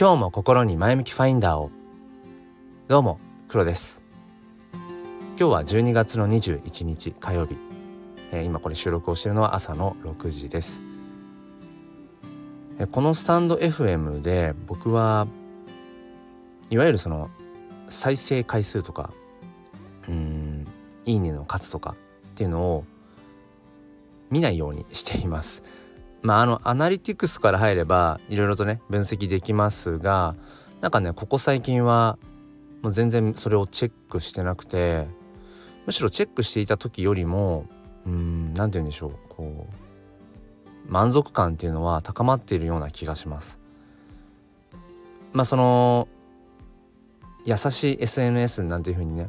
今日も心に前向きファインダーを。どうも黒です。今日は12月の21日火曜日、えー、今これ収録をしているのは朝の6時です、えー、このスタンド FM で僕はいわゆるその再生回数とかうんいいねの数とかっていうのを見ないようにしています。まああのアナリティクスから入ればいろいろとね分析できますがなんかねここ最近はもう全然それをチェックしてなくてむしろチェックしていた時よりもうん何て言うんでしょうこう満足感っていうのは高まっているような気がします。まあその優しい SNS なんていう風にね、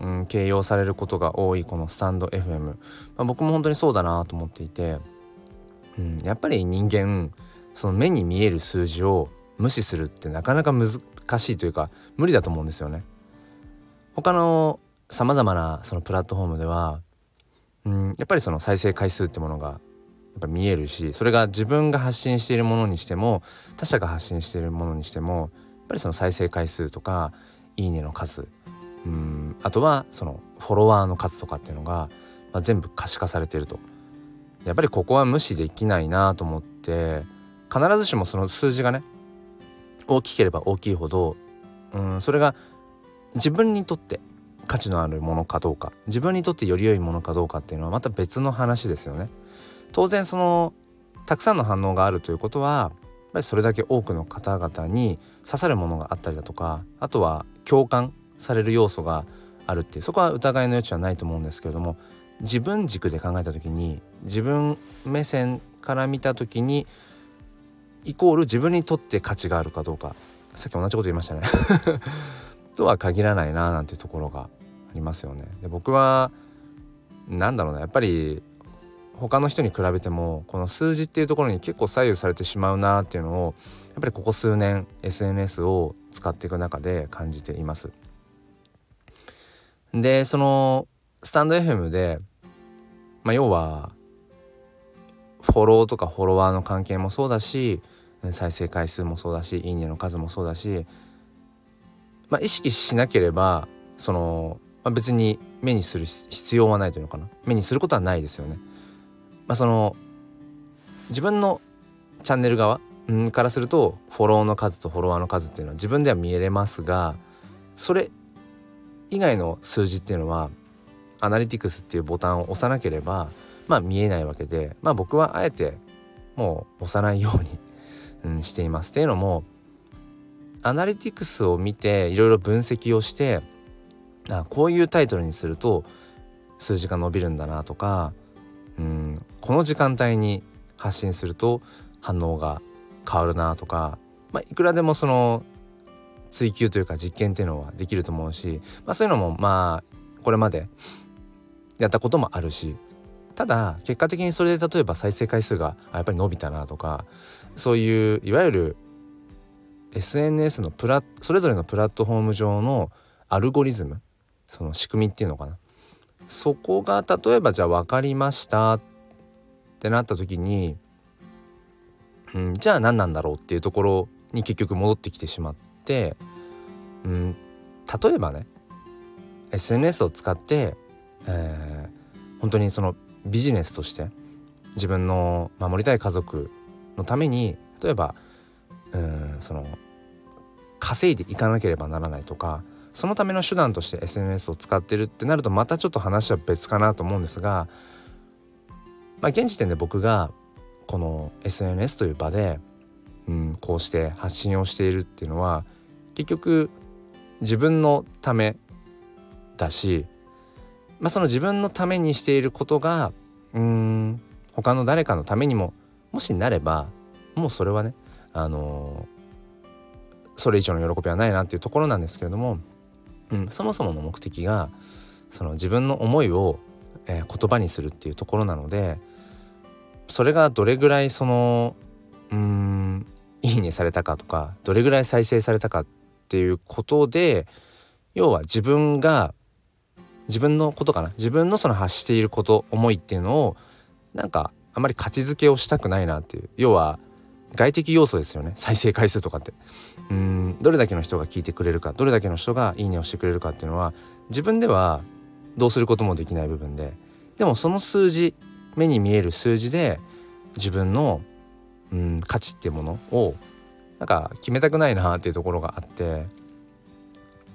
うん、形容されることが多いこのスタンド FM、まあ、僕も本当にそうだなと思っていてうん、やっぱり人間その目に見える数字を無視するってなかなか難しいというか無理だと思うんですよね。他のさまざまなそのプラットフォームでは、うん、やっぱりその再生回数ってものがやっぱ見えるしそれが自分が発信しているものにしても他者が発信しているものにしてもやっぱりその再生回数とかいいねの数うんあとはそのフォロワーの数とかっていうのが、まあ、全部可視化されていると。やっぱりここは無視できないなと思って必ずしもその数字がね大きければ大きいほどうんそれが自分にとって価値のあるものかどうか自分にとってより良いものかどうかっていうのはまた別の話ですよね。当然そのたくさんの反応があるということはやっぱりそれだけ多くの方々に刺さるものがあったりだとかあとは共感される要素があるっていうそこは疑いの余地はないと思うんですけれども自分軸で考えた時に自分目線から見た時にイコール自分にとって価値があるかどうかさっき同じこと言いましたね とは限らないななんてところがありますよね。で僕はなんだろうなやっぱり他の人に比べてもこの数字っていうところに結構左右されてしまうなっていうのをやっぱりここ数年 SNS を使っていく中で感じています。でそのスタンド FM で、まあ、要はフォローとかフォロワーの関係もそうだし再生回数もそうだしいいねの数もそうだし、まあ、意識しなければその、まあ、別に目にする必要はないというのかな目にすることはないですよね。まあ、その自分のチャンネル側からするとフォローの数とフォロワーの数っていうのは自分では見えれますがそれ以外の数字っていうのはアナリティクスっていうボタンを押さなければまあ見えないわけでまあ僕はあえてもう押さないようにうん、しています。っていうのもアナリティクスを見ていろいろ分析をしてあこういうタイトルにすると数字が伸びるんだなとかうんこの時間帯に発信すると反応が変わるなとか、まあ、いくらでもその追求というか実験っていうのはできると思うし、まあ、そういうのもまあこれまでやったこともあるしただ結果的にそれで例えば再生回数がやっぱり伸びたなとかそういういわゆる SNS のプラそれぞれのプラットフォーム上のアルゴリズムその仕組みっていうのかな。そこが例えばじゃあ分かりましたってなった時に、うん、じゃあ何なんだろうっていうところに結局戻ってきてしまって、うん、例えばね SNS を使ってえー、本当にそのビジネスとして自分の守りたい家族のために例えばうんその稼いでいかなければならないとかそのための手段として SNS を使ってるってなるとまたちょっと話は別かなと思うんですが、まあ、現時点で僕がこの SNS という場で、うん、こうして発信をしているっていうのは結局自分のためだしまあ、その自分のためにしていることがうん他の誰かのためにももしなればもうそれはねあのー、それ以上の喜びはないなっていうところなんですけれども、うん、そもそもの目的がその自分の思いを、えー、言葉にするっていうところなのでそれがどれぐらいそのうんいいねされたかとかどれぐらい再生されたかっていうことで要は自分が自分のことかな？自分のその発していること思いっていうのをなんかあまり価値づけをしたくないなっていう。要は外的要素ですよね。再生回数とかって。うんどれだけの人が聞いてくれるかどれだけの人がいいねをしてくれるかっていうのは自分ではどうすることもできない部分で。でもその数字目に見える数字で自分のうん価値っていうものをなんか決めたくないなっていうところがあって、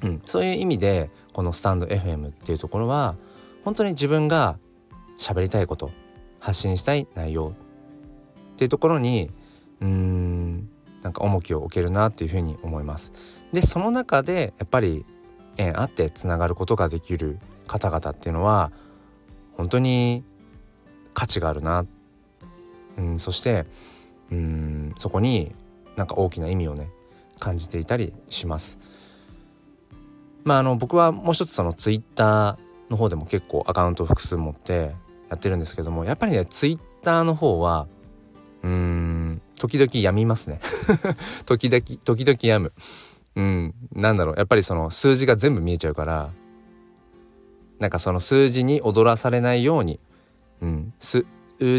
うん、そういう意味でこのスタンド FM っていうところは本当に自分が喋りたいこと発信したい内容っていうところにうーんなんか重きを置けるなっていうふうに思います。でその中でやっぱり縁あってつながることができる方々っていうのは本当に価値があるな、うん、そしてうんそこになんか大きな意味をね感じていたりします。まああの僕はもう一つそのツイッターの方でも結構アカウント複数持ってやってるんですけどもやっぱりねツイッターの方はうん時々やみますね。時々時々やむ。うんなんだろう。やっぱりその数字が全部見えちゃうからなんかその数字に踊らされないように、うん、数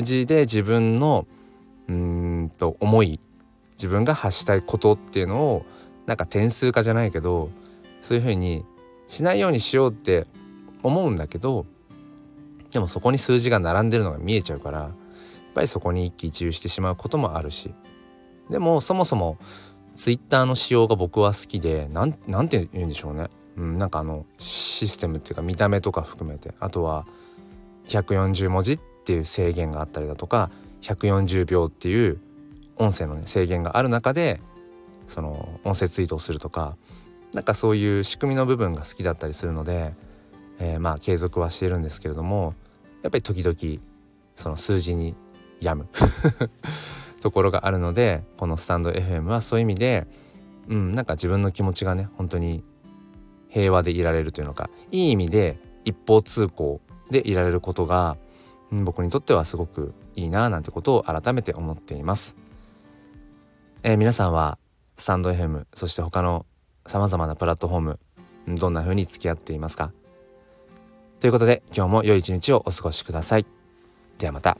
字で自分のうんと思い自分が発したいことっていうのをなんか点数化じゃないけどそういうふうにしないようにしようって思うんだけどでもそこに数字が並んでるのが見えちゃうからやっぱりそこに一喜一憂してしまうこともあるし。でもそもそもツイッターの仕様が僕は好きでなんなんて言うんでしょうね、うん、なんかあのシステムっていうか見た目とか含めて。あとは140文字っていう制限があったりだとか140秒っていう音声の、ね、制限がある中でその音声ツイートをするとかなんかそういう仕組みの部分が好きだったりするので、えー、まあ継続はしてるんですけれどもやっぱり時々その数字に病む ところがあるのでこのスタンド FM はそういう意味でうんなんか自分の気持ちがね本当に平和でいられるというのかいい意味で一方通行でいられることが、うん、僕にとってはすごくいいななんてことを改めて思っています。えー、皆さんはスタンド FM そして他のさまざまなプラットフォームどんな風に付き合っていますか？ということで今日も良い一日をお過ごしください。ではまた。